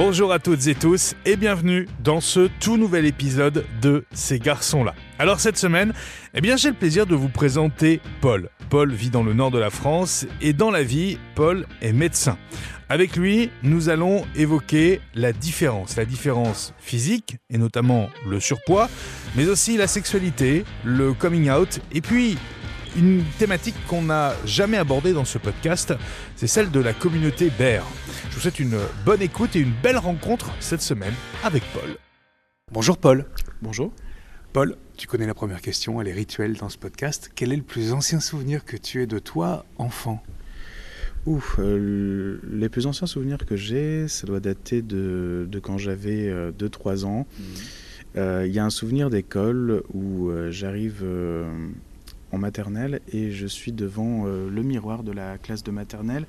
Bonjour à toutes et tous et bienvenue dans ce tout nouvel épisode de Ces garçons-là. Alors cette semaine, eh bien j'ai le plaisir de vous présenter Paul. Paul vit dans le nord de la France et dans la vie, Paul est médecin. Avec lui, nous allons évoquer la différence, la différence physique et notamment le surpoids, mais aussi la sexualité, le coming out et puis une thématique qu'on n'a jamais abordée dans ce podcast, c'est celle de la communauté Bear. Je vous souhaite une bonne écoute et une belle rencontre cette semaine avec Paul. Bonjour Paul. Bonjour. Paul, tu connais la première question, elle est rituelle dans ce podcast. Quel est le plus ancien souvenir que tu aies de toi, enfant? Ouf, euh, les plus anciens souvenirs que j'ai, ça doit dater de, de quand j'avais 2-3 ans. Mmh. Euh, Il y a un souvenir d'école où euh, j'arrive en maternelle et je suis devant euh, le miroir de la classe de maternelle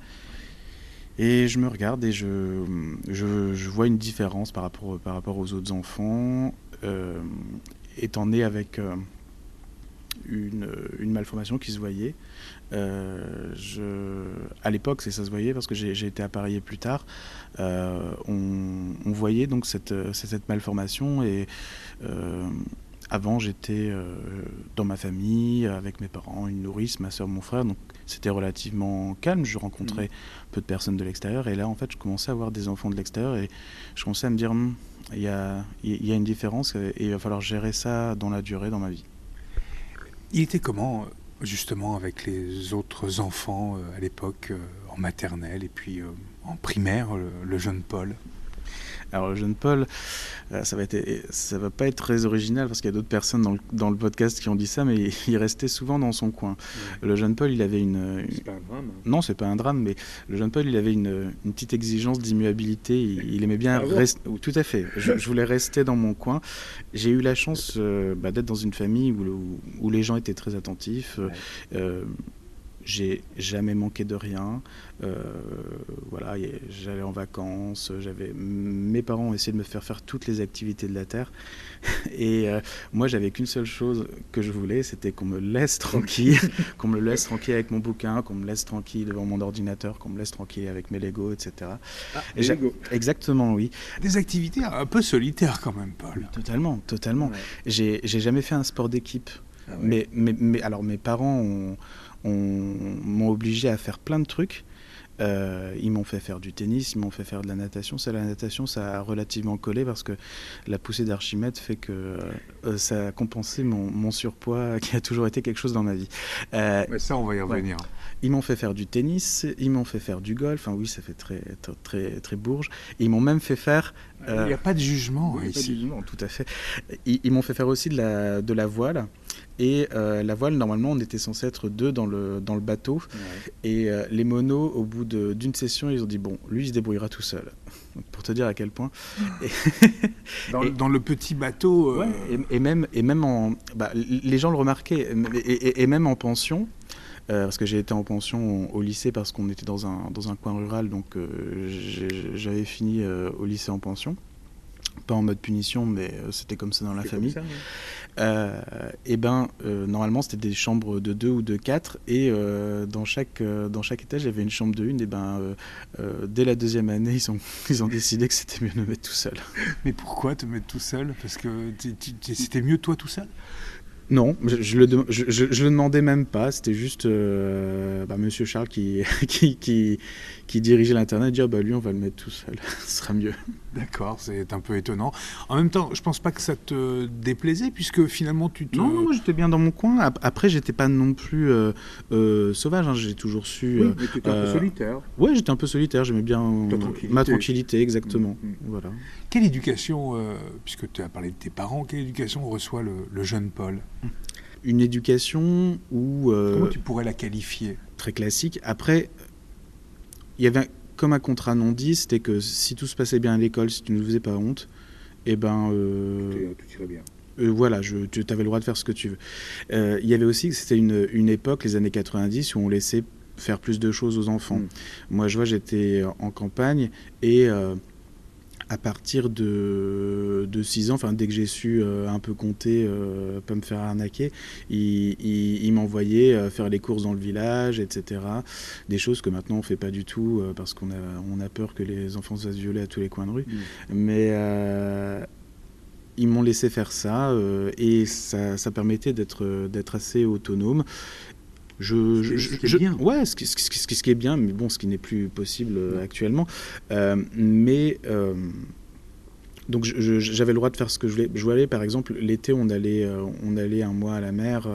et je me regarde et je, je, vois une différence par rapport, par rapport aux autres enfants. Euh, étant né avec euh, une, une, malformation qui se voyait, je, à l'époque, ça se voyait parce que j'ai été appareillé plus tard. On, on, voyait donc cette, cette malformation et avant, j'étais euh, dans ma famille, avec mes parents, une nourrice, ma soeur, mon frère. Donc, c'était relativement calme. Je rencontrais mmh. peu de personnes de l'extérieur. Et là, en fait, je commençais à voir des enfants de l'extérieur. Et je commençais à me dire, hm, il y, a, y a une différence. Et il va falloir gérer ça dans la durée, dans ma vie. Il était comment, justement, avec les autres enfants euh, à l'époque, euh, en maternelle et puis en primaire, le jeune Paul? Alors le jeune Paul, euh, ça va être, ça va pas être très original parce qu'il y a d'autres personnes dans le, dans le, podcast qui ont dit ça, mais il restait souvent dans son coin. Ouais. Le jeune Paul, il avait une. C'est pas un drame. Hein. Non, c'est pas un drame, mais le jeune Paul, il avait une, une petite exigence d'immuabilité. Il, il, aimait bien ah rester. Bon tout à fait. Je, je, voulais rester dans mon coin. J'ai eu la chance euh, bah, d'être dans une famille où, où, où, les gens étaient très attentifs. Ouais. Euh, j'ai jamais manqué de rien. Euh, voilà, j'allais en vacances, j'avais mes parents ont essayé de me faire faire toutes les activités de la terre, et euh, moi j'avais qu'une seule chose que je voulais, c'était qu'on me laisse tranquille, qu'on me laisse tranquille avec mon bouquin, qu'on me laisse tranquille devant mon ordinateur, qu'on me laisse tranquille avec mes Lego, etc. Ah, et Lego. Exactement, oui. Des activités un peu solitaires quand même, Paul. Totalement, totalement. Ouais. J'ai jamais fait un sport d'équipe. Ah ouais. mais, mais, mais alors mes parents ont m'ont obligé à faire plein de trucs. Euh, ils m'ont fait faire du tennis, ils m'ont fait faire de la natation. Ça, la natation, ça a relativement collé parce que la poussée d'Archimède fait que euh, ça a compensé mon, mon, surpoids qui a toujours été quelque chose dans ma vie. Euh, Mais ça, on va y revenir. Ouais. Ils m'ont fait faire du tennis, ils m'ont fait faire du golf. Enfin, oui, ça fait très, très, très, très bourge. Et ils m'ont même fait faire. Il n'y a pas de jugement oui, ici. Pas de jugement, tout à fait. Ils, ils m'ont fait faire aussi de la, de la voile. Et euh, la voile, normalement, on était censé être deux dans le, dans le bateau. Ouais. Et euh, les monos, au bout d'une session, ils ont dit bon, lui, il se débrouillera tout seul. Pour te dire à quel point. Dans, et, dans, le petit bateau. Euh... Ouais, et, et, même, et même en. Bah, les gens le remarquaient. Et, même en pension. Euh, parce que j'ai été en pension au lycée parce qu'on était dans un, dans un coin rural, donc euh, j'avais fini euh, au lycée en pension pas en mode punition, mais euh, c'était comme ça dans la famille. Ça, euh, et ben, euh, normalement, c'était des chambres de 2 ou de 4, et euh, dans, chaque, dans chaque étage, il y avait une chambre de 1, et ben, dès la deuxième année, ils ont, ils ont décidé que c'était mieux de me mettre tout seul. Mais pourquoi te mettre tout seul? Parce que c'était mieux toi tout seul? Non, je, je, le, je, je, je, le demandais même pas. C'était juste euh, bah, Monsieur Charles qui, qui, qui, qui dirigeait l'internet et dit oh, bah, lui on va le mettre tout seul, ce sera mieux. D'accord, c'est un peu étonnant. En même temps, je pense pas que ça te déplaisait puisque finalement tu te. Non, non j'étais bien dans mon coin. Après, j'étais pas non plus euh, euh, sauvage. Hein. J'ai toujours su. Oui, mais étais un peu solitaire. Oui, j'étais un peu solitaire. J'aimais bien tranquillité. ma tranquillité, exactement. Mmh, mmh. Voilà. Quelle éducation, puisque tu as parlé de tes parents, quelle éducation reçoit le, le jeune Paul? Une éducation où... Euh, Comment tu pourrais la qualifier? Très classique. Après, il y avait comme un contrat non dit, c'était que si tout se passait bien à l'école, si tu ne faisais pas honte, et eh ben... Euh, tout irait bien. Euh, voilà, je, tu avais le droit de faire ce que tu veux. Il y avait aussi, c'était une, une époque, les années 90, où on laissait faire plus de choses aux enfants. Mm. Moi, je vois, j'étais en campagne et à partir de, de 6 ans, enfin dès que j'ai su euh, un peu compter, euh, pas me faire arnaquer, il, il, m'envoyait euh, faire les courses dans le village, etc. Des choses que maintenant on fait pas du tout parce qu'on a, on a peur que les enfants se fassent violer à tous les coins de rue. Mmh. Mais ils m'ont laissé faire ça et ça, ça permettait d'être, d'être assez autonome. Je, ce, qui est bien. Ouais, ce qui, ce, ce, qui est bien, mais bon, ce qui n'est plus possible euh, actuellement. Euh, mais euh, donc j'avais le droit de faire ce que je voulais. Je voulais, par exemple, l'été, on allait, on allait un mois à la mer.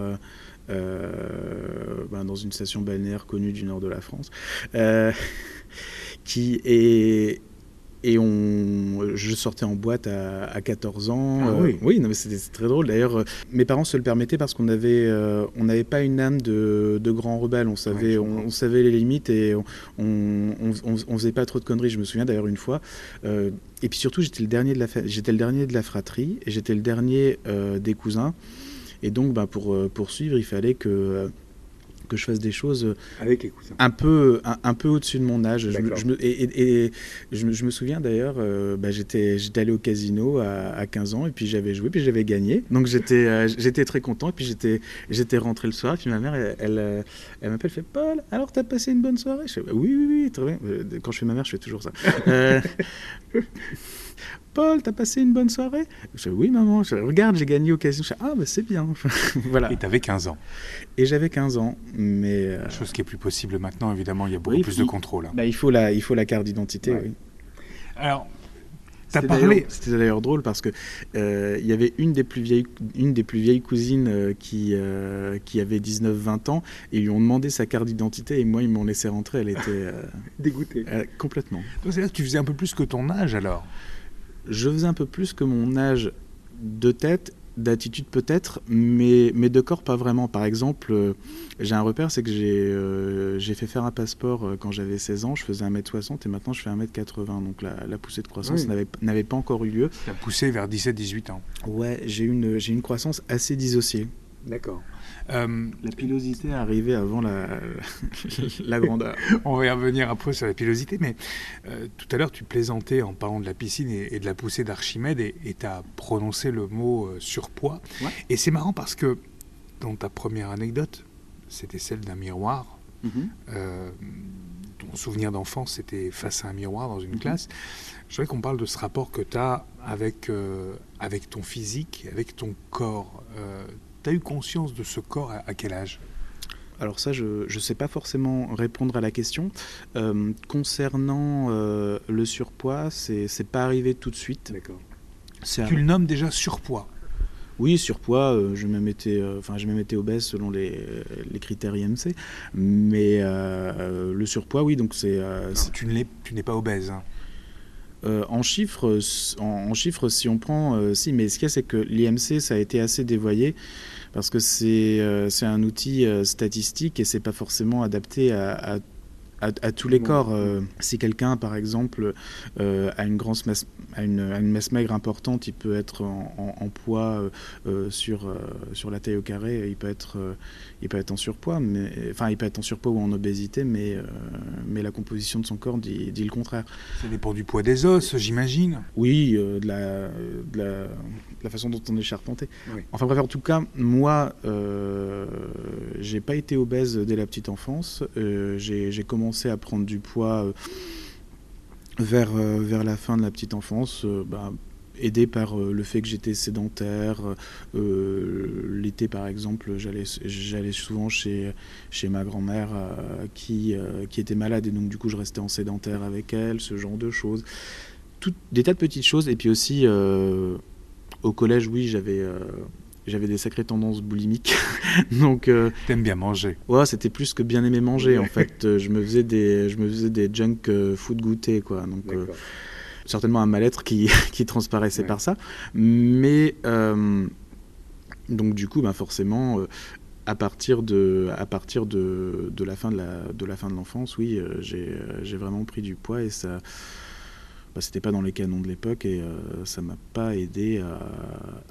Ben, dans une station balnéaire connue du nord de la France, qui est et on, je sortais en boîte à, 14 ans. Ah oui, oui non, mais c'était très drôle. D'ailleurs, euh, mes parents se le permettaient parce qu'on avait, euh, on n'avait pas une âme de, de grand rebelle. On savait, on, savait les limites et on, on, faisait pas trop de conneries. Je me souviens d'ailleurs une fois. Euh, et puis surtout, j'étais le dernier de la, j'étais le dernier de la fratrie et j'étais le dernier des cousins. Et donc, bah, pour poursuivre, il fallait que que je fasse des choses euh, avec un peu, un, peu au-dessus de mon âge. Je, me, et, je, me, souviens d'ailleurs, euh, bah, j'étais, allé au casino à, 15 ans et puis j'avais joué, puis j'avais gagné. Donc j'étais, euh, j'étais très content et puis j'étais, rentré le soir. Puis ma mère, elle, elle, m'appelle, fait Paul, alors t'as passé une bonne soirée? Je fais, Oui, oui, oui, très bien. Quand je fais ma mère, je fais toujours ça. Paul, t'as passé une bonne soirée? Je dis, oui, maman. Je, regarde, j'ai gagné au casino. Je dis, ah, bah, c'est bien. voilà. Et t'avais 15 ans. Et j'avais 15 ans. Mais, euh, Chose qui est plus possible maintenant, évidemment. Il y a beaucoup plus de contrôle. Hein. Bah, il, faut la, il faut la carte d'identité, oui. Alors, c'était parlé. C'était d'ailleurs drôle parce que euh, il y avait une des plus vieilles, une des plus vieilles cousines euh, qui, qui avait 19-20 ans et ils lui ont demandé sa carte d'identité et moi ils m'ont laissé rentrer. Elle était dégoûtée. complètement. Donc c'est là que tu faisais un peu plus que ton âge alors? Je faisais un peu plus que mon âge de tête, d'attitude peut-être, mais, mais de corps pas vraiment. Par exemple, euh, j'ai un repère, c'est que j'ai euh, fait faire un passeport euh, quand j'avais 16 ans, je faisais 1m60 et maintenant je fais 1m80. Donc la, poussée de croissance n'avait pas encore eu lieu. La poussée vers 17-18 ans. Ouais, j'ai une, une croissance assez dissociée. D'accord. Euh, la pilosité est arrivée avant la, la grandeur. On va y revenir après sur la pilosité, mais euh, tout à l'heure tu plaisantais en parlant de la piscine et, de la poussée d'Archimède et tu as prononcé le mot euh, surpoids. Et c'est marrant parce que dans ta première anecdote, c'était celle d'un miroir. Mhm. ton souvenir d'enfance, c'était face à un miroir dans une mhm. classe. Je voudrais qu'on parle de ce rapport que tu as avec, avec ton physique, avec ton corps. Tu as eu conscience de ce corps à, quel âge? Alors ça, je ne sais pas forcément répondre à la question. Euh, concernant euh, le surpoids, c'est n'est pas arrivé tout de suite. D'accord. Tu le nommes déjà surpoids? Oui, surpoids, euh, je me mettais, enfin, je me mettais obèse selon les, les critères IMC, mais le surpoids, oui, donc c'est. tu n'es pas obèse. Hein. Euh, en chiffres, en, si on prend, euh, si, mais ce qu'il y a, c'est que l'IMC, ça a été assez dévoyé parce que c'est euh, un outil statistique et c'est pas forcément adapté à, à, tous les corps. si quelqu'un, par exemple, a une grosse masse, a une, masse maigre importante, il peut être en, poids sur, sur la taille au carré, il peut être, il peut être en surpoids, mais, enfin, il peut être en surpoids ou en obésité, mais, euh, mais la composition de son corps dit, dit, le contraire. Ça dépend du poids des os, j'imagine Oui, euh, de, la, de, la, façon dont on est charpenté. Enfin bref, en tout cas, moi, euh, j'ai pas été obèse dès la petite enfance. Euh, j'ai commencé à prendre du poids vers, vers la fin de la petite enfance. Bah, aidé par euh, le fait que j'étais sédentaire. Euh, l'été, par exemple, j'allais souvent chez, chez ma grand-mère euh, qui, qui était malade et donc du coup je restais en sédentaire avec elle, ce genre de choses. Tout, des tas de petites choses. Et puis aussi, au collège, oui, j'avais j'avais des sacrées tendances boulimiques. Donc t'aimes bien manger. Ouais, c'était plus que bien aimer manger en fait. je me faisais des je me faisais des junk food goûter quoi. Donc certainement un mal-être qui, qui transparaissait par ça. Mais euh, donc du coup, bah, forcément, euh, à partir de, à partir de, de, la fin de la, de la fin de l'enfance, oui, euh, j'ai vraiment pris du poids et ça. Bah, c'était pas dans les canons de l'époque et ça m'a pas aidé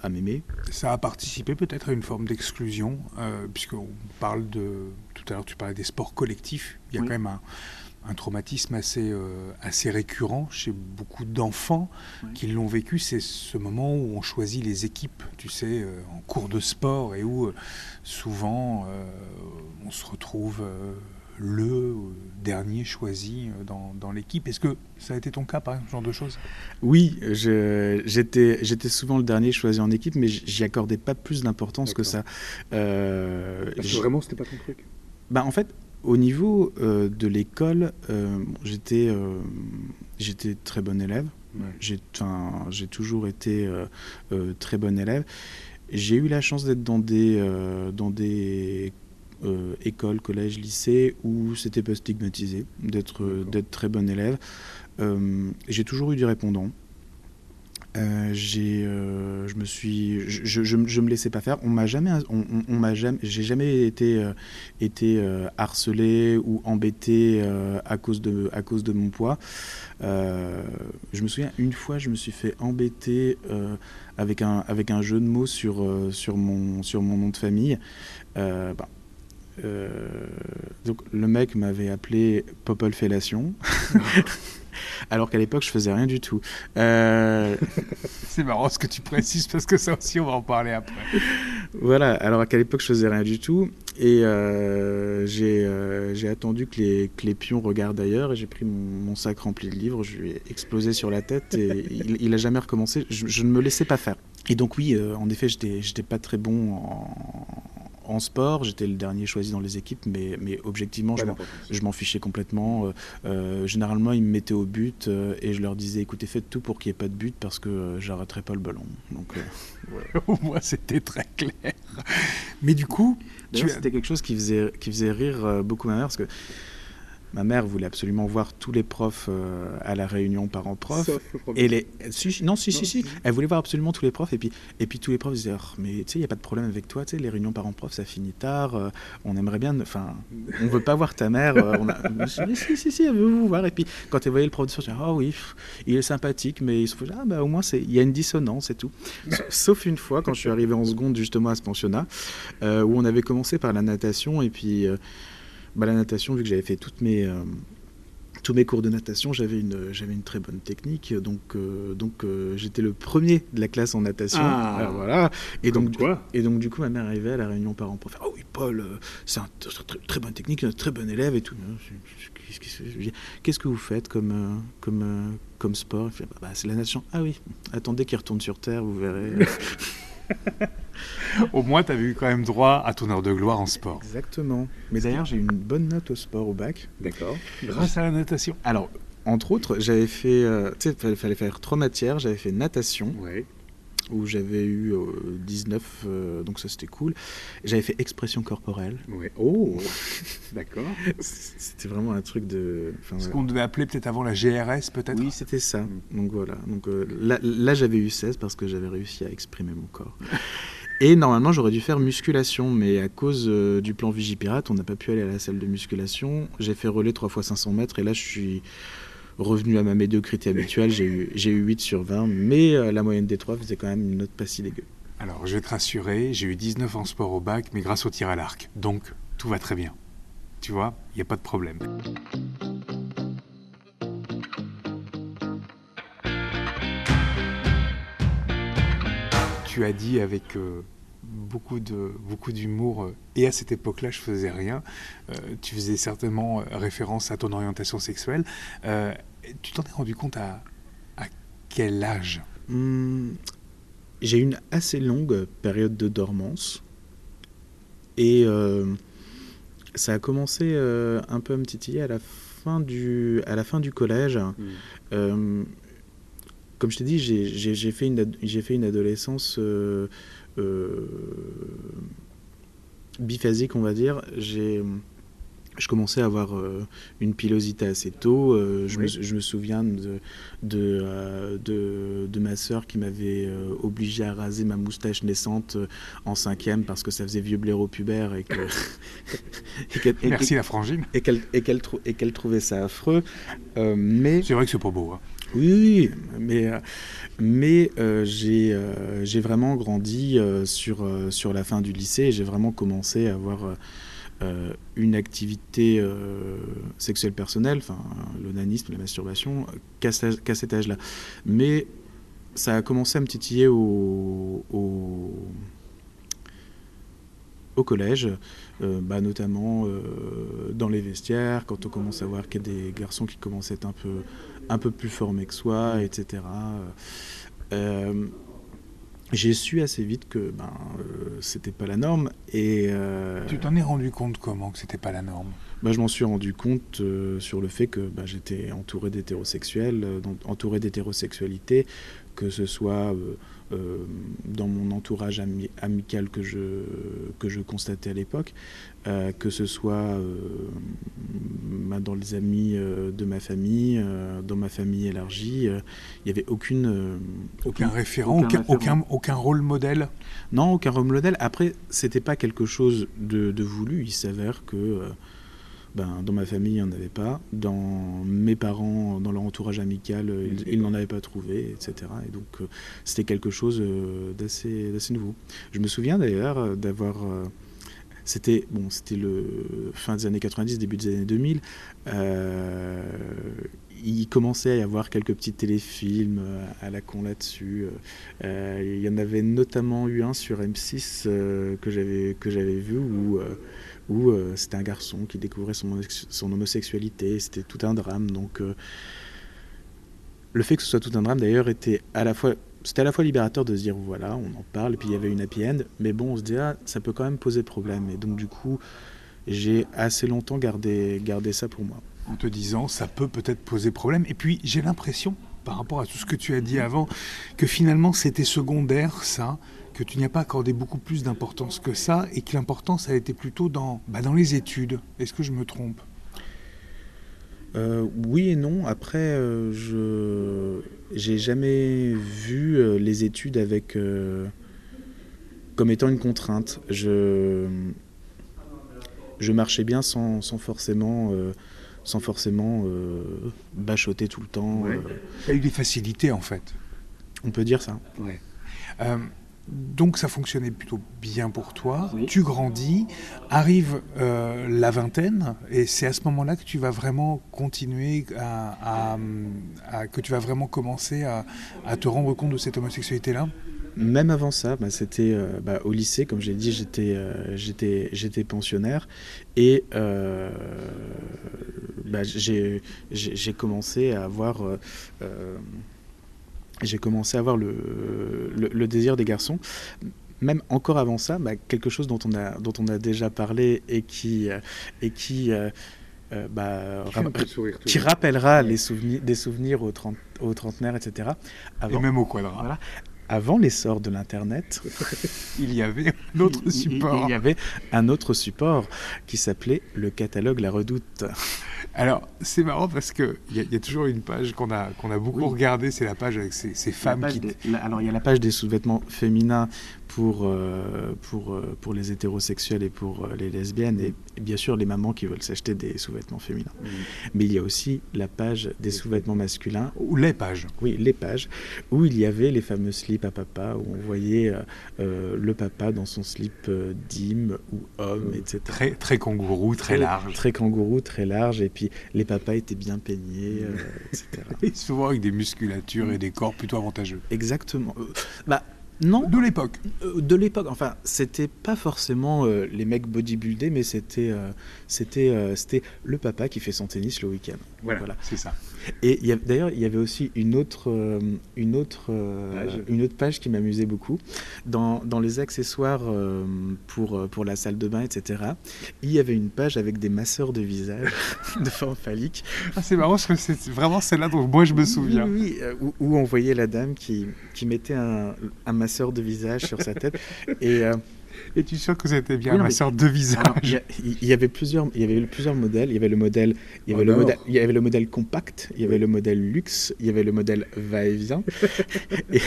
à, m'aimer. Ça a participé peut-être à une forme d'exclusion, puisqu'on parle de. Tout à l'heure, tu parlais des sports collectifs. Il y a quand même un, un traumatisme assez, euh, assez récurrent chez beaucoup d'enfants qui l'ont vécu. C'est ce moment où on choisit les équipes, tu sais, euh, en cours de sport et où euh, souvent on se retrouve le dernier choisi dans, l'équipe. Est-ce que ça a été ton cas, par exemple, ce genre de choses? Oui, j'étais souvent le dernier choisi en équipe, mais j'y accordais pas plus d'importance que ça. Parce que vraiment, c'était pas ton truc? Bah, En fait, au niveau euh, de l'école, euh, j'étais euh, j'étais très bon élève. J'ai toujours été très bon élève. J'ai eu la chance d'être dans des, dans des écoles, collèges, lycées où c'était pas stigmatisé d'être très bon élève. J'ai toujours eu du répondant. Euh, j'ai, euh, je me suis, je, je, me laissais pas faire. On m'a jamais, on, m'a jamais, j'ai jamais été, euh, été harcelé ou embêté à cause de, à cause de mon poids. je me souviens une fois, je me suis fait embêter avec un, avec un jeu de mots sur, sur mon, sur mon nom de famille. Bah, donc le mec m'avait appelé Popol Fellation. alors qu'à l'époque, je faisais rien du tout. Euh, c'est marrant ce que tu précises parce que ça aussi, on va en parler après. Voilà, alors qu'à l'époque, je faisais rien du tout. Et euh, euh, j'ai attendu que les, que les, pions regardent ailleurs et j'ai pris mon, sac rempli de livres, je lui ai explosé sur la tête et il, il a jamais recommencé. Je, je, ne me laissais pas faire. Et donc oui, en effet, j'étais pas très bon en, en sport, j'étais le dernier choisi dans les équipes, mais, mais objectivement, je m'en fichais complètement. Euh, euh, généralement, ils me mettaient au but euh, et je leur disais écoutez, faites tout pour qu'il n'y ait pas de but parce que j'arrêterai pas le ballon. Donc, Au moins, c'était très clair. Mais du coup, c'était quelque chose qui faisait, qui faisait rire beaucoup ma mère parce que Ma mère voulait absolument voir tous les profs euh, à la réunion parents-prof. Et les... non, si, si, si. Elle voulait voir absolument tous les profs. Et puis, et puis tous les profs disaient oh, Mais tu sais, il n'y a pas de problème avec toi. Tu sais, les réunions parents-prof, ça finit tard. Euh, on aimerait bien. Enfin, on ne veut pas voir ta mère. Euh, on a... si, si, si, elle veut vous voir. Et puis, quand elle voyait le prof de sport, elle disait Oh oui, il est sympathique, mais il se faut... ah, bah, au moins, il y a une dissonance et tout. Sauf une fois, quand je suis arrivé en seconde, justement, à ce pensionnat, où on avait commencé par la natation. Et puis bah, la natation, vu que j'avais fait toutes mes, euh, tous mes cours de natation, j'avais une, j'avais une très bonne technique. Donc, euh, donc euh, j'étais le premier de la classe en natation. Ah, voilà. Et donc, quoi et donc, du coup, ma mère arrivait à la réunion parents pour faire Oh oui, Paul, c'est un très, bonne technique, un très bon élève et tout. Qu'est-ce que vous faites comme, comme, comme sport? Bah, C'est la natation. Ah oui, attendez qu'il retourne sur Terre, vous verrez. au moins, tu avais eu quand même droit à ton heure de gloire en sport. Exactement. Mais d'ailleurs, j'ai eu une bonne note au sport au bac. D'accord. Grâce à la natation. Alors, entre autres, j'avais fait. Euh, tu sais, il fallait faire trois matières. J'avais fait natation. Ouais où j'avais eu 19, euh, euh, donc ça c'était cool. J'avais fait expression corporelle. Ouais. Oh, d'accord. C'était vraiment un truc de. Ce qu'on devait appeler peut-être avant la GRS, peut-être Oui, c'était ça. Mm. Donc voilà. Donc, euh, là, là j'avais eu 16 parce que j'avais réussi à exprimer mon corps. Et normalement, j'aurais dû faire musculation, mais à cause du plan Vigipirate, on n'a pas pu aller à la salle de musculation. J'ai fait relais 3 fois 500 mètres et là, je suis revenu à ma médiocrité habituelle. J'ai eu, eu 8 sur 20, mais euh, la moyenne des trois faisait quand même une note pas si dégueu. Alors, je vais te rassurer, j'ai eu 19 en sport au bac, mais grâce au tir à l'arc. Donc, tout va très bien. Tu vois, il n'y a pas de problème. Tu as dit avec euh, beaucoup de beaucoup d'humour euh, et à cette époque-là je faisais rien. Euh, tu faisais certainement référence à ton orientation sexuelle. tu t'en es rendu compte à, à quel âge? Hmm, J'ai une assez longue période de dormance et ça a commencé un peu à me titiller à la fin du à la fin du collège. Hmm. Comme je t'ai dit, j'ai fait, une, fait une adolescence euh, biphasique, on va dire, j'ai je commençais à avoir euh, une pilosité assez tôt. Euh, je, me, souviens de, de, de, ma sœur qui m'avait obligé à raser ma moustache naissante en cinquième parce que ça faisait vieux blaireau pubère et que. Merci la frangine. Et qu'elle qu'elle trouvait ça affreux. mais c'est vrai que c'est pas beau. Hein. Oui, mais, euh, mais euh, euh, j'ai vraiment grandi sur, sur la fin du lycée et j'ai vraiment commencé à avoir une activité sexuelle personnelle, enfin l'onanisme, la masturbation, qu'à cet âge-là. Mais ça a commencé à me titiller au, au, collège, bah, notamment dans les vestiaires, quand on commence à voir qu'il y a des garçons qui commencent à être un peu, un peu plus formés que soi, etc. Euh, j'ai su assez vite que ben, euh, c'était pas la norme. Et, euh, tu t'en es rendu compte comment que c'était pas la norme? Ben, Je m'en suis rendu compte sur le fait que ben, j'étais entouré d'hétérosexuels, entouré d'hétérosexualité, que ce soit euh, dans mon entourage amical que je, que je constatais à l'époque, euh, que ce soit euh, bah, dans les amis de ma famille, dans ma famille élargie, il n'y avait aucune, aucun, référent, aucun, aucun, aucun, rôle modèle? Non, aucun rôle modèle. Après, c'était pas quelque chose de, de voulu. Il s'avère que ben, dans ma famille, il n'y en avait pas. Dans mes parents, dans leur entourage amical, euh, ils, n'en avaient pas trouvé, etc. Et donc, euh, c'était quelque chose euh, d'assez, nouveau. Je me souviens d'ailleurs d'avoir. c'était bon, c'était le fin des années 90, début des années 2000. Il commençait à y avoir quelques petits téléfilms à la con là-dessus. il y en avait notamment eu un sur M6 que j'avais que j'avais vu où euh, c'était un garçon qui découvrait son, son homosexualité, c'était tout un drame. Donc euh, le fait que ce soit tout un drame d'ailleurs était à la fois c'était à la fois libérateur de se dire voilà on en parle et puis il y avait une happy end mais bon on se dit ah, ça peut quand même poser problème et donc du coup j'ai assez longtemps gardé, gardé ça pour moi en te disant ça peut peut-être poser problème et puis j'ai l'impression par rapport à tout ce que tu as dit avant que finalement c'était secondaire ça que tu n'y as pas accordé beaucoup plus d'importance que ça et que l'importance a été plutôt dans, bah, dans les études. Est-ce que je me trompe? Euh, oui et non. Après, euh, je j'ai jamais vu euh, les études avec comme étant une contrainte. Je je marchais bien sans, sans forcément sans forcément bachoter tout le temps. Il y a eu des facilités en fait. On peut dire ça. Ouais. Donc ça fonctionnait plutôt bien pour toi. Tu grandis, arrive euh, la vingtaine, et c'est à ce moment-là que tu vas vraiment continuer à, que tu vas vraiment commencer à, te rendre compte de cette homosexualité-là? Même avant ça, bah, c'était euh, bah, au lycée, comme j'ai dit, j'étais euh, j'étais j'étais pensionnaire et bah, j'ai commencé à avoir j'ai commencé à avoir le, le, désir des garçons. Même encore avant ça, bah, quelque chose dont on, a, dont on a déjà parlé et qui, euh, et qui, euh, euh, bah, qui rappellera les souvenirs, des souvenirs aux, trente, aux trentenaires, etc. et même au quadra. Voilà, avant l'essor de l'Internet, il y avait un autre support. Il, y avait un autre support qui s'appelait le catalogue La Redoute. Alors, c'est marrant parce qu'il y, y, a toujours une page qu'on a, qu'on a beaucoup regardée, c'est la page avec ces, femmes qui... alors, il y a la page des sous-vêtements féminins pour, euh, pour, euh, pour les hétérosexuels et pour euh, les lesbiennes, et, bien sûr les mamans qui veulent s'acheter des sous-vêtements féminins. Mais il y a aussi la page des sous-vêtements masculins. Ou les pages. Oui, les pages, où il y avait les fameux slips à papa, où on voyait le papa dans son slip dîme ou homme, etc. Très, très kangourou, très, large. Très kangourou, très large, et puis les papas étaient bien peignés, etc. et souvent avec des musculatures et des corps plutôt avantageux. Exactement. bah, non. De l'époque. Euh, de l'époque. Enfin, c'était pas forcément euh, les mecs bodybuildés, mais c'était euh, c'était c'était le papa qui fait son tennis le week-end. Voilà, c'est ça. Et d'ailleurs, il y avait aussi une autre une autre une autre page qui m'amusait beaucoup dans, dans, les accessoires pour pour la salle de bain, etc. Il y avait une page avec des masseurs de visage de forme phallique. Ah, c'est marrant parce que c'est vraiment celle-là dont moi je me souviens. Oui, où, on voyait la dame qui qui mettait un, un masseur de visage sur sa tête. Et, euh, et tu sens que c'était bien un masseur de visage Il y, avait plusieurs, il y avait plusieurs modèles. Il y avait le modèle, il y avait le modèle, il y avait le modèle compact, il y avait le modèle luxe, il y avait le modèle va-et-vient, et,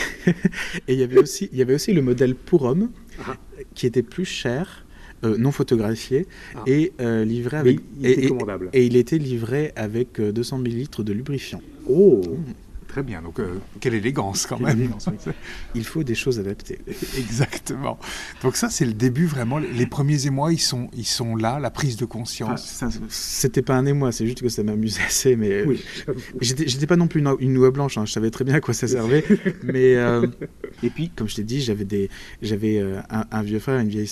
il y avait aussi, il y avait aussi le modèle pour homme, ah. qui était plus cher. Euh, non photographié ah. et euh, livré avec il, et, et, il était livré avec 200 ml de lubrifiant. Oh Très bien. Donc, euh, quelle élégance quand même. Il faut des choses adaptées. Exactement. Donc ça, c'est le début vraiment. Les premiers émois, ils sont, ils sont là, la prise de conscience. C'était pas un émoi, c'est juste que ça m'amusait assez. Mais oui. j'étais pas non plus une, une noix blanche. Hein. Je savais très bien à quoi ça servait. mais euh, et puis, comme je t'ai dit, j'avais des, j'avais euh, un, vieux frère, une vieille,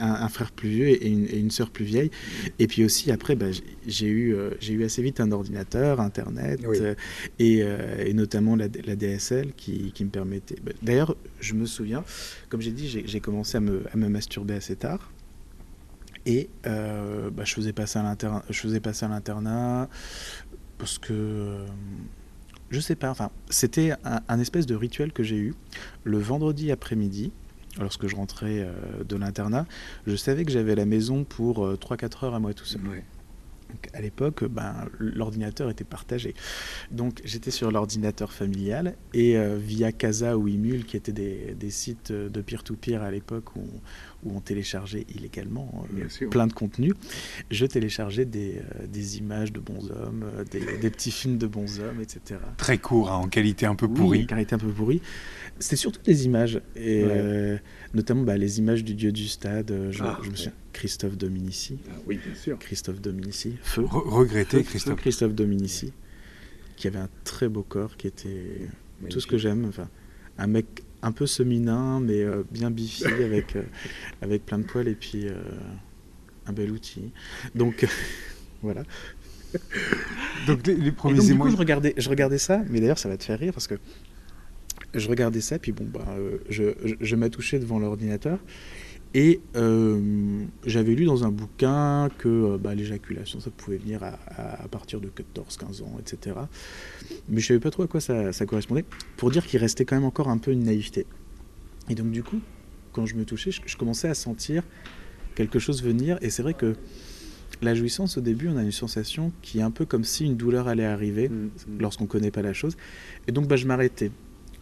un, frère plus vieux et une, et sœur plus vieille. Et puis aussi après, bah, j'ai eu, j'ai eu assez vite un ordinateur, Internet et euh, et notamment la, DSL qui, me permettait. Bah, d'ailleurs, je me souviens, comme j'ai dit, j'ai commencé à me, masturber assez tard. Et euh, bah, je faisais passer à l'internat, parce que euh, je sais pas. Enfin, c'était un, espèce de rituel que j'ai eu le vendredi après-midi. Lorsque je rentrais de l'internat, je savais que j'avais la maison pour 3-4 heures à moi tout seul à l'époque, ben, l'ordinateur était partagé. Donc j'étais sur l'ordinateur familial et euh, via Casa ou Imul, qui étaient des, sites de peer-to-peer à l'époque où, on téléchargeait illégalement euh, plein de contenus, je téléchargeais des, euh, images de bons hommes, des, petits films de bons hommes, etc. Très court, hein, en qualité un peu pourrie. qualité un peu pourrie. C'était surtout des images, et notamment bah, les images du dieu du stade. Je, ah, je me souviens Christophe Dominici. Ah oui, bien sûr. Christophe Dominici. Feu. regretté, Christophe. Christophe Dominici, qui avait un très beau corps, qui était tout ce que j'aime. Enfin, un mec un peu seminin, mais euh, bien biffé, avec, euh, avec plein de poils et puis euh, un bel outil. Donc, voilà. Donc, les, premiers donc, du coup, je regardais, je regardais ça, mais d'ailleurs, ça va te faire rire parce que je regardais ça, puis bon, bah, je, je, je m'attouchais devant l'ordinateur. Et euh, j'avais lu dans un bouquin que euh, bah, l'éjaculation, ça pouvait venir à, partir de 14-15 ans, etc. Mais je ne savais pas trop à quoi ça, correspondait, pour dire qu'il restait quand même encore un peu une naïveté. Et donc du coup, quand je me touchais, je, commençais à sentir quelque chose venir, et c'est vrai que la jouissance, au début, on a une sensation qui est un peu comme si une douleur allait arriver mmh, mmh. lorsqu'on ne connaît pas la chose. Et donc bah, je m'arrêtais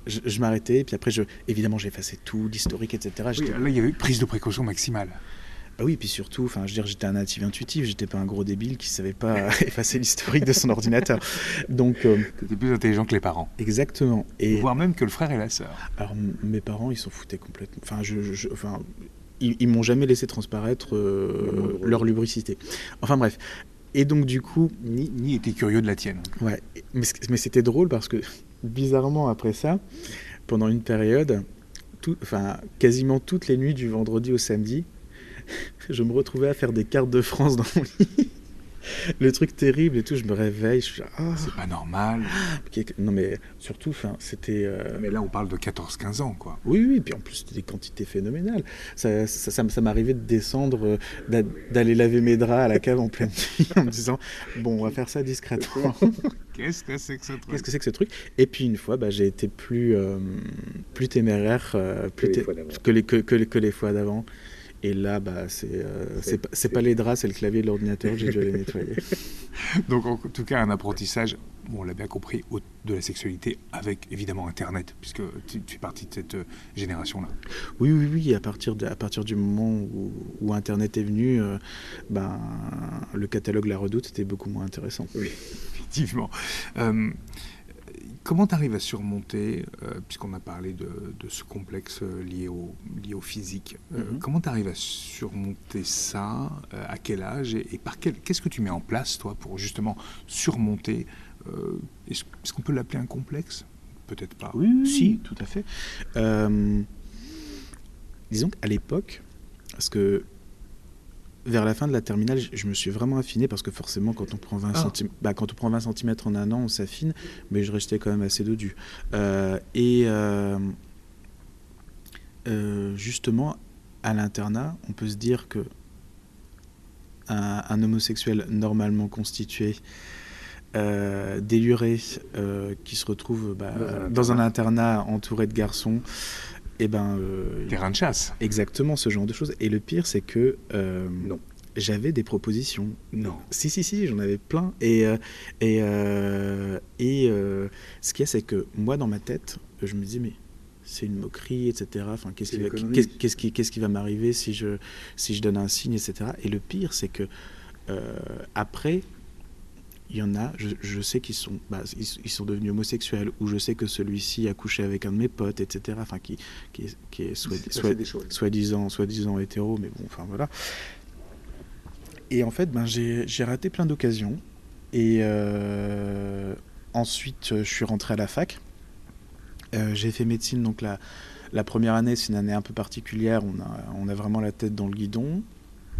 je, m'arrêtais, puis après, je, évidemment, j'effaçais tout, l'historique, etc. là, il y avait prise de précaution maximale. Ah oui, puis surtout, enfin, je veux dire, j'étais un natif intuitif, j'étais pas un gros débile qui savait pas effacer l'historique de son ordinateur. Donc, euh, étais plus intelligent que les parents. Exactement. Et voire même que le frère et la sœur. Alors, mes parents, ils s'en foutaient complètement. Enfin, je, enfin, ils, m'ont jamais laissé transparaître euh, leur lubricité. Enfin bref. Et donc du coup, ni, ni était curieux de la tienne. Ouais, mais, mais c'était drôle parce que bizarrement, après ça, pendant une période, enfin, quasiment toutes les nuits du vendredi au samedi, je me retrouvais à faire des cartes de France dans mon lit le truc terrible et tout, je me réveille, je suis ah. c'est pas normal. Non mais surtout, enfin, c'était. Euh, mais là, on parle de 14-15 ans, quoi. Oui, oui, puis en plus, c'était des quantités phénoménales. Ça, ça, ça, m'arrivait de descendre, euh, d'aller laver mes draps à la cave en pleine nuit en me disant, bon, on va faire ça discrètement. Qu'est-ce que c'est que ce truc? Qu'est-ce que c'est que ce truc? Et puis une fois, bah, j'ai été plus, euh, plus téméraire plus que, les, que, que les fois d'avant. Et là, bah, c'est euh, c'est pas les draps, c'est le clavier de l'ordinateur, j'ai dû les nettoyer. Donc, en tout cas, un apprentissage, bon, on l'a bien compris, de la sexualité avec évidemment Internet, puisque tu, fais partie de cette euh, génération-là. Oui, oui, oui. À partir, de, à partir du moment où, où Internet est venu, euh, ben, le catalogue La Redoute était beaucoup moins intéressant. Oui, effectivement. Comment tu arrives à surmonter, euh, puisqu'on a parlé de, ce complexe euh, lié au, lié au physique, euh, mhm. comment tu arrives à surmonter ça À quel âge Et, par quel Qu'est-ce que tu mets en place, toi, pour justement surmonter Est-ce qu'on peut l'appeler un complexe? Peut-être pas. Oui, si, tout à fait. disons qu'à l'époque, parce que vers la fin de la terminale, je me suis vraiment affiné parce que forcément, quand on prend 20 ah. cm, bah, quand on prend 20 cm en un an, on s'affine, mais je restais quand même assez dodu. Euh, et euh, euh, justement, à l'internat, on peut se dire que un, homosexuel normalement constitué, déluré, qui se retrouve bah, dans un internat entouré de garçons, eh ben, euh, Terrain de chasse. Exactement, ce genre de choses. Et le pire, c'est que. Euh, non. J'avais des propositions. Non. Si, si, si, j'en avais plein. Et, euh, et, et ce qu'il y a, c'est que moi, dans ma tête, je me disais, mais c'est une moquerie, etc. Enfin, qu'est-ce qui, va, qu'est-ce, qui, qu'est-ce qui va m'arriver si je, si je donne un signe, etc. Et le pire, c'est que après, il y en a, je, sais qu'ils sont, bah, ils, sont devenus homosexuels, ou je sais que celui-ci a couché avec un de mes potes, etc. Enfin, qui, qui est, qui est soi-disant soit, disant hétéro, mais bon, enfin voilà. Et en fait, ben, j'ai raté plein d'occasions. Et euh, ensuite, je suis rentré à la fac. Euh, j'ai fait médecine, donc la, la première année, c'est une année un peu particulière. On a, on a vraiment la tête dans le guidon.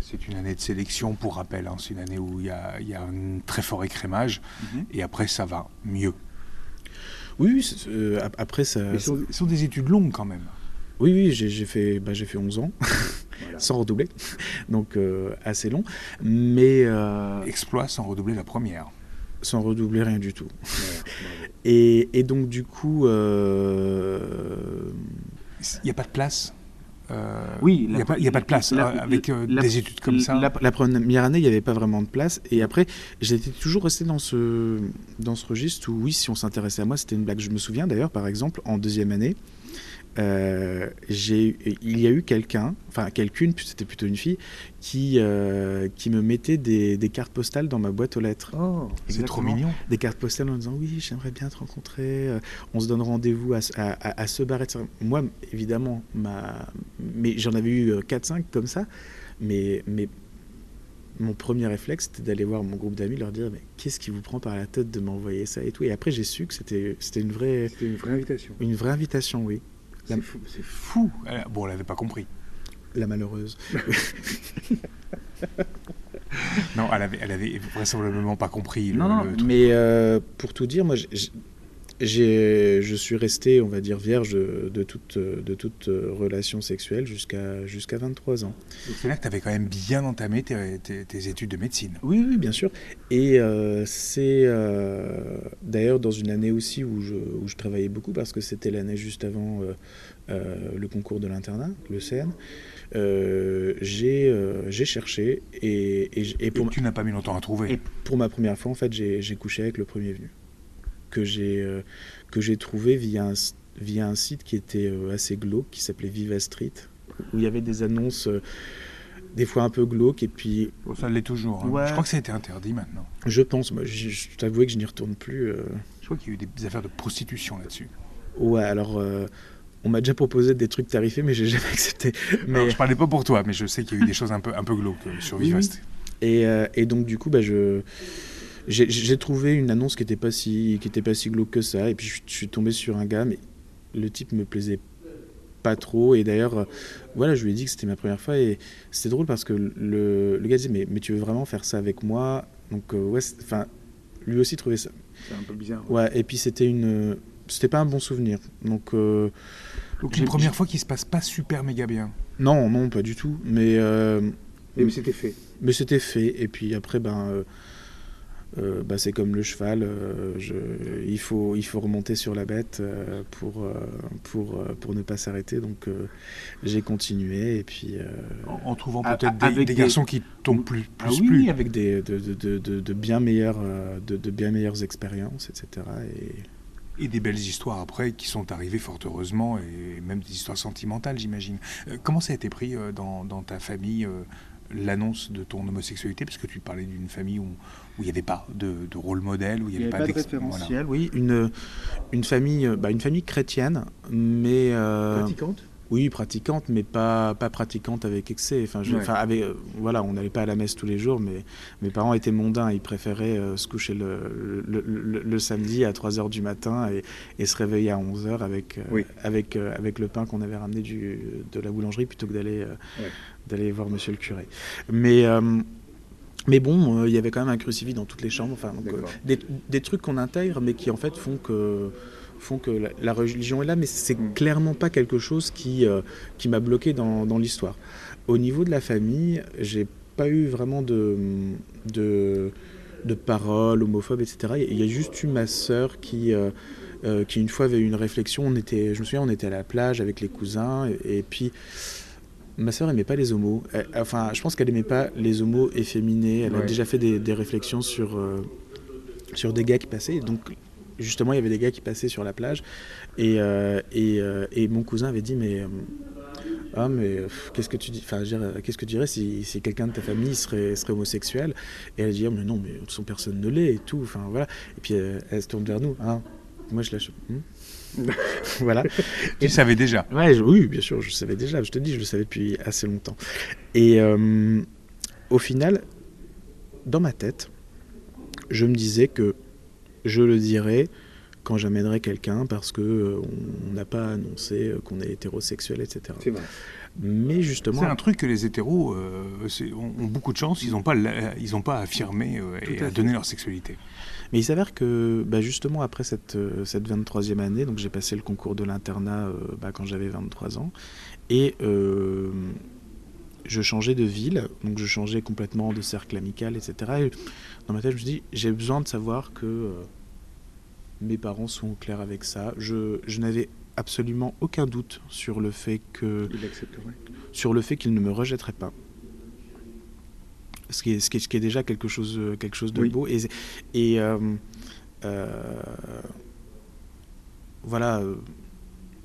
C'est une année de sélection, pour rappel. Hein. C'est une année où il y a, y a, un très fort écrémage. Mhm. Et après, ça va mieux. Oui, euh, après ça. Ce sont, des études longues quand même. Oui, oui, j'ai fait, bah, fait 11 ans, sans redoubler, donc euh, assez long. Mais. Euh, Exploit sans redoubler la première. Sans redoubler rien du tout. et, et, donc, du coup. Il n'y a pas de place euh, oui, il n'y a, pas de place hein, avec euh, des études comme ça. La, première année, il n'y avait pas vraiment de place. Et après, j'étais toujours resté dans ce, dans ce registre où, oui, si on s'intéressait à moi, c'était une blague. Je me souviens d'ailleurs, par exemple, en deuxième année, euh, il y a eu quelqu'un, enfin quelqu'une, c'était plutôt une fille, qui, euh, qui me mettait des, cartes postales dans ma boîte aux lettres. Oh, c'est trop mignon. Des cartes postales en disant oui, j'aimerais bien te rencontrer, euh, on se donne rendez-vous à, à, ce bar. Moi, évidemment, ma... mais j'en avais eu 4-5 comme ça, mais, mais mon premier réflexe, c'était d'aller voir mon groupe d'amis, leur dire mais qu'est-ce qui vous prend par la tête de m'envoyer ça et tout. Et après, j'ai su que c'était une vraie. C'était une vraie invitation. Une vraie invitation, oui. C'est fou, Bon, elle n'avait pas compris. La malheureuse. non, elle avait, elle avait vraisemblablement pas compris. non, non, mais euh, pour tout dire, moi, je suis resté, on va dire, vierge de, toute, de toute relation sexuelle jusqu'à jusqu'à 23 ans. C'est là que tu avais quand même bien entamé tes, tes, études de médecine. Oui, oui, bien sûr. Et euh, c'est euh, d'ailleurs dans une année aussi où je, où je travaillais beaucoup, parce que c'était l'année juste avant euh, le concours de l'internat, le CN. j'ai cherché et, et, pour tu n'as pas mis longtemps à trouver. Et pour ma première fois, en fait, j'ai couché avec le premier venu que j'ai euh, que j'ai trouvé via un, via un site qui était euh, assez glauque, qui s'appelait Viva Street, où il y avait des annonces euh, des fois un peu glauques et puis ça l'est toujours hein. je crois que ça a été interdit maintenant. Je pense moi je, je t'avoue que je n'y retourne plus je crois qu'il y a eu des affaires de prostitution là-dessus. Ouais alors on m'a déjà proposé des trucs tarifés mais j'ai jamais accepté. Mais alors, je parlais pas pour toi mais je sais qu'il y a eu des choses un peu un peu glauques sur Viva Street. Et, et, donc du coup bah, je j'ai trouvé une annonce qui n'était pas si qui était pas si glauque que ça et puis je, suis tombé sur un gars mais le type me plaisait pas trop et d'ailleurs voilà je lui ai dit que c'était ma première fois et c'était drôle parce que le, le, gars disait mais, mais tu veux vraiment faire ça avec moi? Donc euh, ouais enfin lui aussi trouvait ça c'est un peu bizarre ouais, et puis c'était une c'était pas un bon souvenir. Donc euh, donc une première fois qui se passe pas super méga bien. Non non pas du tout mais euh, mais c'était fait. Mais c'était fait et puis après ben euh, bah, c'est comme le cheval, euh, je, il, faut, il faut remonter sur la bête euh, pour, pour, pour ne pas s'arrêter. Donc j'ai continué et puis... en, trouvant peut-être des, des, garçons qui tombent plus, plus, ah oui, avec des, de, de, de, de bien meilleures, de, bien meilleures expériences, etc. Et... et des belles histoires après qui sont arrivées fort heureusement, et même des histoires sentimentales, j'imagine. comment ça a été pris dans, dans ta famille l'annonce de ton homosexualité, parce que tu parlais d'une famille où, où il n'y avait pas de, rôle modèle, où il n'y avait, pas, de référentiel. Oui, une, une, famille, bah, une famille chrétienne, mais... Euh, pratiquante oui, pratiquante, mais pas, pas pratiquante avec excès. Enfin, je, avec, euh, voilà, on n'allait pas à la messe tous les jours, mais mes parents étaient mondains. Ils préféraient se coucher le, le, le, samedi à 3 h du matin et, et se réveiller à 11 h avec, avec, avec le pain qu'on avait ramené du, de la boulangerie plutôt que d'aller d'aller voir monsieur le curé. Mais. Mais bon, euh, il y avait quand même un crucifix dans toutes les chambres. Enfin, euh, des, trucs qu'on intègre, mais qui en fait font que font que la, religion est là, mais c'est mm. clairement pas quelque chose qui, euh, qui m'a bloqué dans, dans l'histoire. Au niveau de la famille, j'ai pas eu vraiment de, de, de paroles homophobes, etc. Il y a juste eu ma sœur qui, qui une fois avait eu une réflexion. On était, je me souviens, on était à la plage avec les cousins, et puis Ma sœur aimait pas les homos. enfin, je pense qu'elle aimait pas les homos efféminés. Elle a déjà fait des, réflexions sur, euh, sur des gars qui passaient. Donc, justement, il y avait des gars qui passaient sur la plage. Et, euh, et, euh, et mon cousin avait dit Mais ah mais qu'est-ce que tu dis enfin qu'est-ce que tu dirais si, si quelqu'un de ta famille serait serait homosexuel? Et elle dit ah, mais non mais son personne ne l'est et tout enfin voilà. Et puis elle, se tourne vers nous hein. Moi je lâche hmm? voilà. Tu le savais déjà? Ouais oui bien sûr je savais déjà je te dis je le savais depuis assez longtemps. Et euh, au final dans ma tête je me disais que je le dirais quand j'amènerai quelqu'un parce que euh, on n'a pas annoncé euh, qu'on est hétérosexuel, etc. C'est vrai. Mais justement, c'est un truc que les hétéros euh, ont, beaucoup de chance. Ils n'ont pas, ils ont pas affirmé et à donner leur sexualité. Mais il s'avère que bah, justement après cette, cette 23e année, donc j'ai passé le concours de l'internat bah, quand j'avais 23 ans, et je changeais de ville, donc je changeais complètement de cercle amical, etc. Et dans ma tête, je me dis, j'ai besoin de savoir que mes parents sont clairs avec ça. Je, n'avais absolument aucun doute sur le fait que sur le fait qu'il ne me rejetterait pas. Ce qui est, ce qui est, ce qui est déjà quelque chose, quelque chose de beau. Et, et euh, euh, voilà,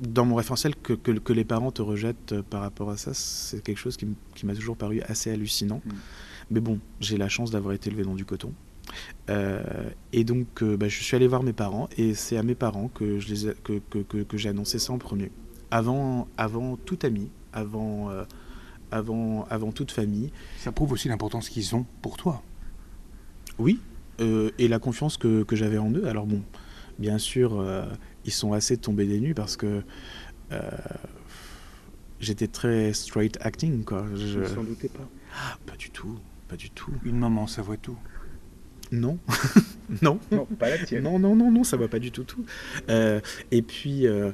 dans mon référentiel, que, que, les parents te rejettent par rapport à ça, c'est quelque chose qui m'a toujours paru assez hallucinant. Mm. Mais bon, j'ai la chance d'avoir été élevé dans du coton. Euh, et donc, euh, bah, je suis allé voir mes parents, et c'est à mes parents que, je les que, que, que j'ai annoncé ça en premier. Avant, avant tout ami, avant, euh, avant, avant toute famille. Ça prouve aussi l'importance qu'ils ont pour toi. Oui, et la confiance que j'avais en eux. Alors bon, bien sûr, ils sont assez tombés des nues parce que j'étais très straight acting, quoi. Je ne s'en doutais pas. Ah, pas du tout, pas du tout. Une maman, ça voit tout. Non. non. Non, pas la tienne. Non, non, non, non, ça va pas du tout tout. Euh, et puis, euh,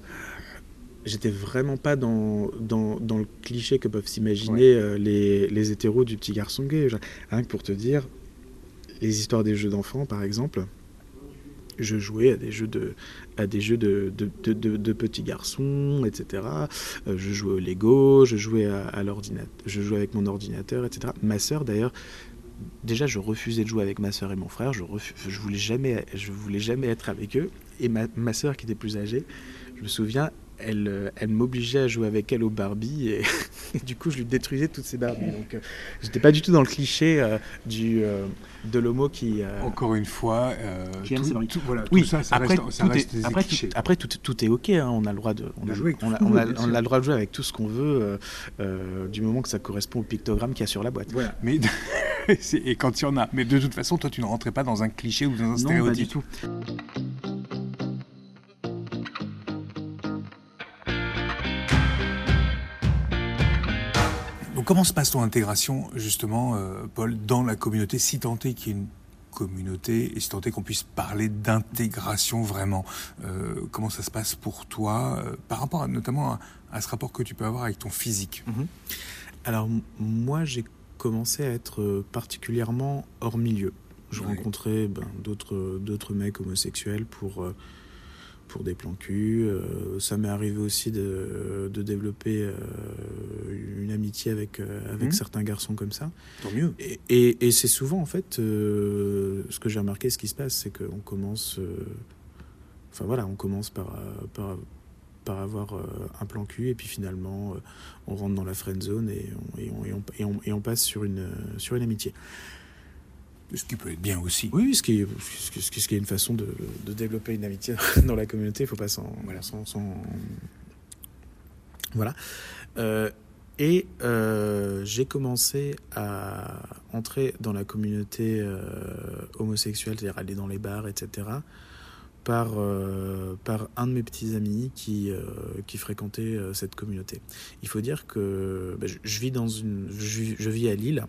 j'étais vraiment pas dans, dans, dans, le cliché que peuvent s'imaginer euh, les, les, hétéros du petit garçon gay. Rien que pour te dire, les histoires des jeux d'enfants, par exemple, je jouais à des jeux de, à des jeux de, de, petits garçons, etc. je jouais au Lego, je jouais à, l'ordinateur, je jouais avec mon ordinateur, etc. Ma sœur, d'ailleurs, déjà, je refusais de jouer avec ma soeur et mon frère. Je, je voulais jamais, je voulais jamais être avec eux. Et ma, ma soeur, qui était plus âgée, je me souviens, elle, euh, elle m'obligeait à jouer avec elle au Barbie et, du coup je lui détruisais toutes ses Barbies. Donc euh, j'étais pas du tout dans le cliché euh, du de l'homo qui. Encore une fois, qui tout, tout, voilà, oui, ça, ça après, reste, ça reste est, après, tout, après tout, tout, est ok. Hein, on a le droit de, on a, on, a, on, a, on a, le droit de jouer avec tout ce qu'on veut du moment que ça correspond au pictogramme qu'il y a sur la boîte. Voilà. Mais et quand il y en a. Mais de toute façon, toi, tu ne rentrais pas dans un cliché ou dans un stéréotype. Non, pas du tout. Comment se passe ton intégration, justement, euh, Paul, dans la communauté, si tant est qu'il y ait une communauté et si tant est qu'on puisse parler d'intégration vraiment euh, Comment ça se passe pour toi, euh, par rapport notamment à, ce rapport que tu peux avoir avec ton physique? Mhm. Alors, moi, j'ai commencé à être particulièrement hors milieu. Je rencontrais ben, d'autres mecs homosexuels pour pour des plans cul. Euh, ça m'est arrivé aussi de, de développer euh, une amitié avec, euh, avec mmh. certains garçons comme ça. Tant mieux. Et, et, c'est souvent, en fait, ce que j'ai remarqué, ce qui se passe, c'est qu'on commence. Enfin voilà, on commence par, par, par avoir un plan cul et puis finalement on rentre dans la friend zone et on, et on, et on, et on passe sur une, sur une amitié. Ce qui peut être bien aussi. Oui, ce qui est, ce qui, est une façon de, de, développer une amitié dans la communauté. Il ne faut pas s'en. Voilà. Sans, voilà. Euh, et euh, j'ai commencé à entrer dans la communauté euh, homosexuelle, c'est-à-dire aller dans les bars, etc., par, par un de mes petits amis qui, qui fréquentait cette communauté. Il faut dire que bah, je, vis dans une, je vis à Lille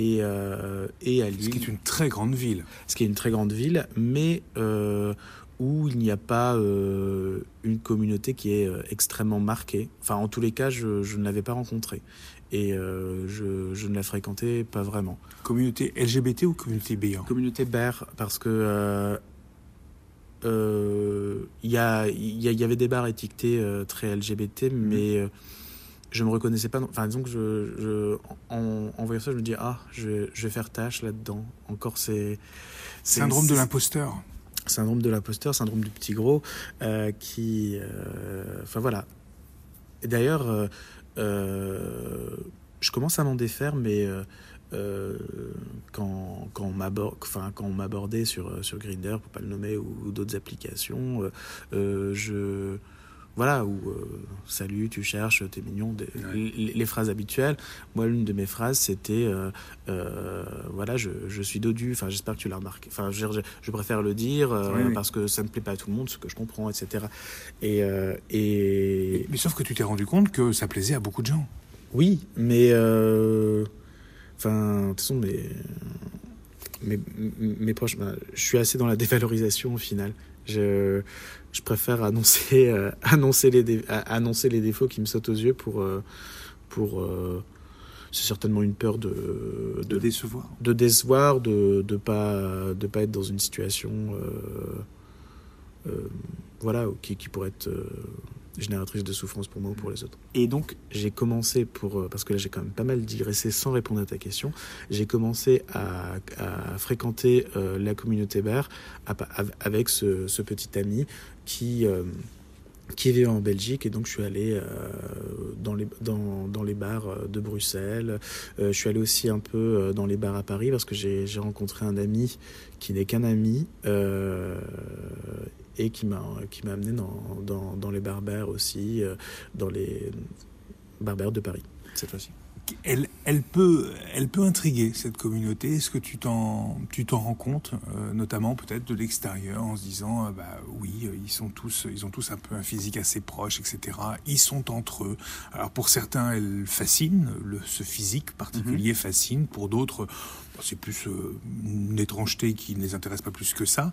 et, euh, et à Lille. Ce qui est une très grande ville. Ce qui est une très grande ville, mais euh, où il n'y a pas euh, une communauté qui est extrêmement marquée. Enfin, en tous les cas, je, je ne l'avais pas rencontrée. Et je, je, ne la fréquentais pas vraiment. Communauté LGBT ou communauté B Communauté BER, parce que il y, a, y, y, avait des bars étiquetés très LGBT, mmh. Je me reconnaissais pas. Enfin, disons que je, je en, en, voyant ça, je me dis ah, je, je vais faire tâche là-dedans. Encore c'est syndrome de l'imposteur. Syndrome de l'imposteur, syndrome du petit gros, euh, qui, euh, enfin voilà. Et d'ailleurs, euh, je commence à m'en défaire, mais euh, quand, quand, on enfin, m'abordait sur, sur Grindr, pour pas le nommer, ou, d'autres applications, euh, je voilà, ou salut, tu cherches, t'es mignon, les, phrases habituelles. Moi, l'une de mes phrases, c'était voilà, je, je, suis dodu, enfin, j'espère que tu l'as remarqué. Enfin, je, je, préfère le dire parce que ça ne plaît pas à tout le monde, ce que je comprends, etc. Et, et... Mais, sauf que tu t'es rendu compte que ça plaisait à beaucoup de gens. Oui, mais Enfin, de toute façon, mes, mes, mes proches, ben, je suis assez dans la dévalorisation au final. Je, je préfère annoncer, euh, annoncer, les annoncer les défauts qui me sautent aux yeux pour. Euh, pour euh, c'est certainement une peur de, de, décevoir. De décevoir, de ne pas, de pas être dans une situation. voilà, qui, qui pourrait être génératrice de souffrance pour moi ou pour les autres. Et donc, j'ai commencé, pour, euh, parce que là j'ai quand même pas mal digressé sans répondre à ta question, j'ai commencé à, fréquenter euh, la communauté bar avec ce, petit ami qui, euh, qui vivait en Belgique et donc je suis allé dans, les, dans, dans, les bars de Bruxelles. je suis allé aussi un peu dans les bars à Paris parce que j'ai rencontré un ami qui n'est qu'un ami et qui m'a qui m'a amené dans, dans, dans, les Barbères aussi, euh, dans les Barbères de Paris cette fois-ci. Elle, elle, peut, elle peut intriguer cette communauté. Est-ce que tu t'en, tu t'en rends compte, euh, notamment peut-être de l'extérieur, en se disant, euh, bah oui, ils sont tous, ils ont tous un peu un physique assez proche, etc. Ils sont entre eux. Alors pour certains, elle fascine, le, ce physique particulier mhm. fascine. Pour d'autres, c'est plus une étrangeté qui ne les intéresse pas plus que ça.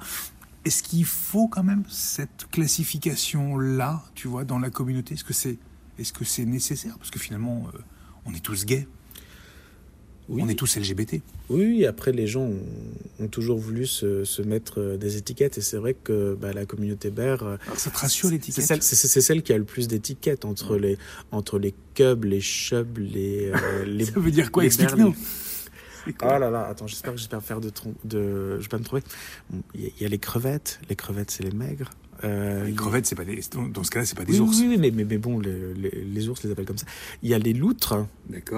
Est-ce qu'il faut quand même cette classification-là, tu vois, dans la communauté? Est-ce que c'est est -ce c'est nécessaire? Parce que finalement, euh, on est tous gays. Oui. On est tous LGBT. Oui, après les gens ont, toujours voulu se, mettre euh, des étiquettes. Et c'est vrai que bah, la communauté BER... Euh, ça te rassure l'étiquette? C'est celle, qui a le plus d'étiquettes entre, les, entre les cubs, les chubs, les, les... Ça veut dire quoi? Explique-nous Oh là là, attends, j'espère que j'espère faire de, de. Je vais pas me trouver. Il y, a les crevettes. Les crevettes, c'est les maigres. Euh, les crevettes, c'est pas des, dans ce cas-là, c'est pas des ours. Oui, mais, mais, mais bon, les, les, ours les appellent comme ça. Il y a les loutres,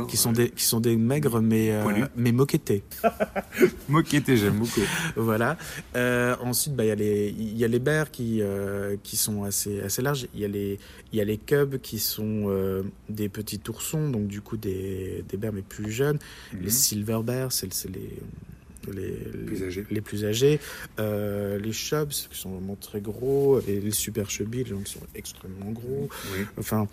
qui sont des qui sont des maigres mais euh, mais moquettés. moquettés, j'aime beaucoup. voilà. Euh, ensuite, bah il y a les il y a les qui euh, qui sont assez assez larges. Il y a les il y a les cubs qui sont des petits oursons, donc du coup des des mais plus jeunes. Les mhm. silver bears, c'est les les, plus âgés. les plus âgés, euh, les chubs qui sont vraiment très gros, et les super chubby, les gens qui sont extrêmement gros. Enfin,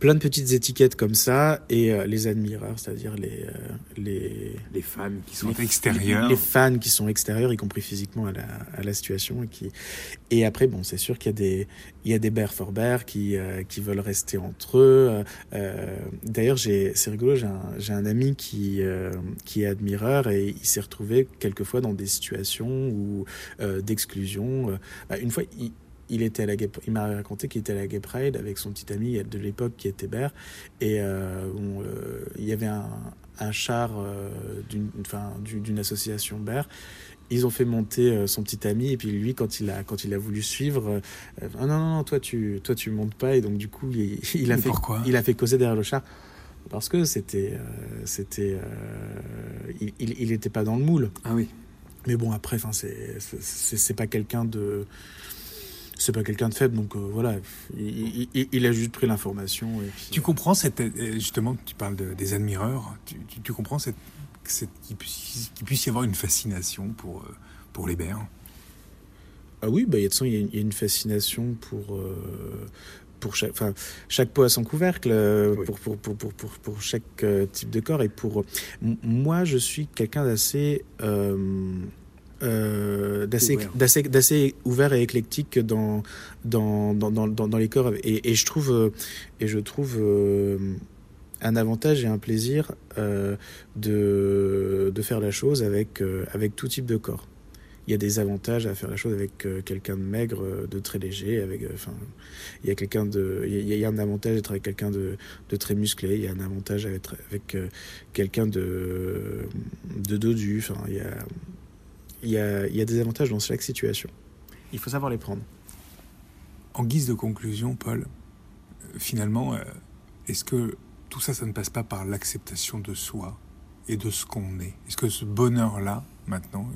plein de petites étiquettes comme ça et euh, les admireurs, c'est-à-dire les, euh, les les fans qui sont extérieurs, les, fans qui sont extérieurs, y compris physiquement à la, à la situation et qui et après bon c'est sûr qu'il y a des il y a des bear for bear qui euh, qui veulent rester entre eux. D'ailleurs j'ai c'est rigolo j'ai un j'ai un ami qui qui est admireur et il s'est retrouvé quelquefois dans des situations où d'exclusion. Bah, une fois il il était à la il m'a raconté qu'il était à la Gay Pride avec son petit ami de l'époque qui était Bert et euh, euh, il y avait un, char euh, d'une enfin d'une association Bert. Ils ont fait monter son petit ami et puis lui quand il a quand il a voulu suivre ah non, non non toi tu toi tu montes pas et donc du coup il, a fait il a fait causer derrière le char. Parce que c'était c'était il n'était pas dans le moule. Ah oui. Mais bon après enfin c'est c'est pas quelqu'un de c'est pas quelqu'un de faible, donc euh, voilà, il, a juste pris l'information. Tu comprends cette, euh, justement, tu parles des admireurs, tu, comprends cette, qu'il puisse, y avoir une fascination pour, euh, pour les bers Ah oui, bah, il y, a une fascination pour, pour chaque, enfin, chaque peau a son couvercle, pour, pour, pour, pour, pour, chaque type de corps. Et pour moi, je suis quelqu'un d'assez euh, d'assez ouvert et éclectique dans, dans, dans, dans, dans les corps. Et, et, je trouve, euh, et je trouve euh, un avantage et un plaisir de, de faire la chose avec, avec tout type de corps. Il y a des avantages à faire la chose avec quelqu'un de maigre, de très léger. Avec, enfin, il y a quelqu'un de, il y a, un avantage d'être avec quelqu'un de, de, très musclé. Il y a un avantage à être avec quelqu'un de, de dodu. Enfin, il y a, il y a, des avantages dans chaque situation. Il faut savoir les prendre. En guise de conclusion, Paul, euh, finalement, euh, est-ce que tout ça, ça ne passe pas par l'acceptation de soi et de ce qu'on est? Est-ce que ce bonheur-là, maintenant,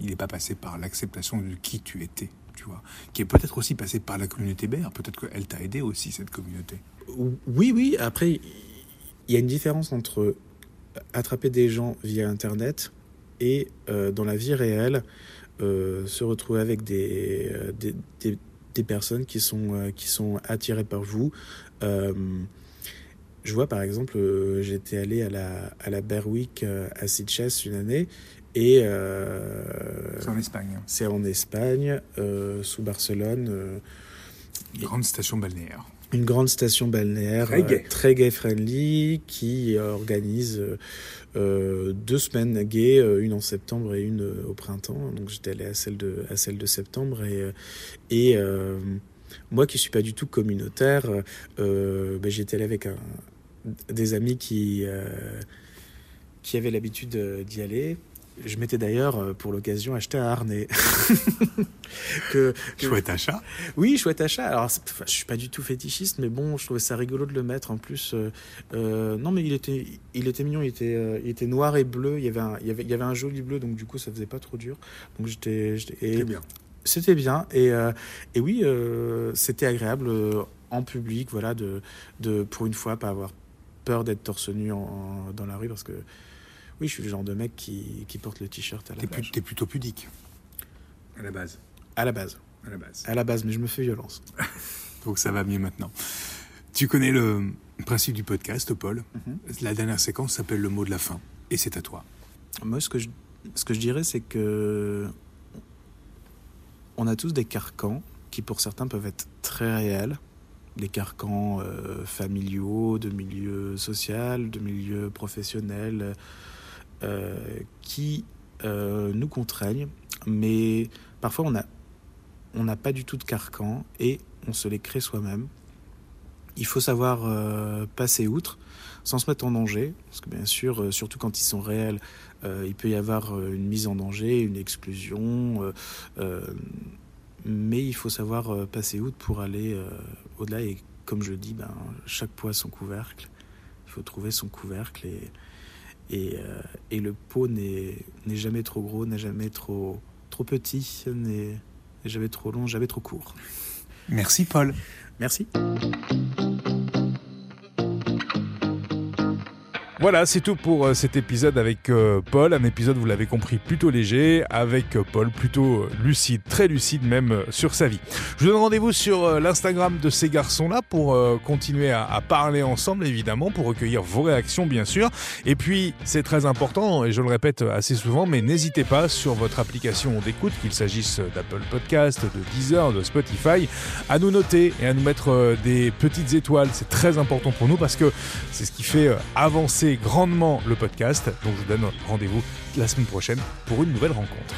il n'est pas passé par l'acceptation de qui tu étais tu vois, qui est peut-être aussi passé par la communauté BR, peut-être qu'elle t'a aidé aussi, cette communauté. Oui, oui, après, il y a une différence entre attraper des gens via Internet et euh, dans la vie réelle, euh, se retrouver avec des, euh, des, des, des, personnes qui sont, qui sont attirées par vous. je vois par exemple, j'étais allé à la, à la Bear Week à Sitges une année et c'est en Espagne. C'est en Espagne, sous Barcelone. Une grande station balnéaire une grande station balnéaire très gay, friendly qui organise euh, deux semaines gays, euh, une en septembre et une euh, au printemps. Donc j'étais allé à celle de, à celle de septembre et, et moi qui suis pas du tout communautaire, ben, j'étais allé avec un, des amis qui, qui avaient l'habitude d'y aller je m'étais d'ailleurs, euh, pour l'occasion, acheté un harnais. que, Chouette achat Oui, chouette achat. Alors, je suis pas du tout fétichiste, mais bon, je trouvais ça rigolo de le mettre. En plus, euh, euh, non, mais il était, il était mignon. Il était, il était noir et bleu. Il y avait un, il y avait, il y avait un joli bleu, donc du coup, ça faisait pas trop dur. Donc j'étais, c'était bien. C'était bien. Et, et oui, c'était agréable en public, voilà, de, de, pour une fois, pas avoir peur d'être torse nu dans la rue, parce que oui, je suis le genre de mec qui, qui porte le t-shirt à la base. T'es plutôt pudique, à la base. À la base. À la base. À la base, mais je me fais violence. Donc ça va mieux maintenant. Tu connais le principe du podcast, Paul? Mhm. La dernière séquence s'appelle le mot de la fin. Et c'est à toi. Moi, ce que je, ce que je dirais, c'est que on a tous des carcans qui, pour certains, peuvent être très réels. Des carcans euh, familiaux, de milieu social, de milieu professionnel, euh, qui euh, nous contraignent, mais parfois on a on n'a pas du tout de carcan et on se les crée soi-même. Il faut savoir euh, passer outre sans se mettre en danger, parce que bien sûr, surtout quand ils sont réels, il peut y avoir une mise en danger, une exclusion, mais il faut savoir passer outre pour aller au-delà. Et comme je dis, ben, chaque poids son couvercle. Il faut trouver son couvercle et, et, euh, et le pot n'est jamais trop gros, n'est jamais trop, trop petit, n'est jamais trop long, jamais trop court. Merci Paul. Merci. Voilà, c'est tout pour euh, cet épisode avec euh, Paul. Un épisode, vous l'avez compris, plutôt léger, avec euh, Paul plutôt lucide, très lucide même sur sa vie. Je vous donne rendez-vous sur l'Instagram de ces garçons-là pour continuer à, parler ensemble, évidemment, pour recueillir vos réactions, bien sûr. Et puis, c'est très important, et je le répète assez souvent, mais n'hésitez pas sur votre application d'écoute, qu'il s'agisse d'Apple Podcast, de Deezer, de Spotify, à nous noter et à nous mettre des petites étoiles. C'est très important pour nous parce que c'est ce qui fait avancer grandement le podcast. Donc je vous donne rendez-vous la semaine prochaine pour une nouvelle rencontre.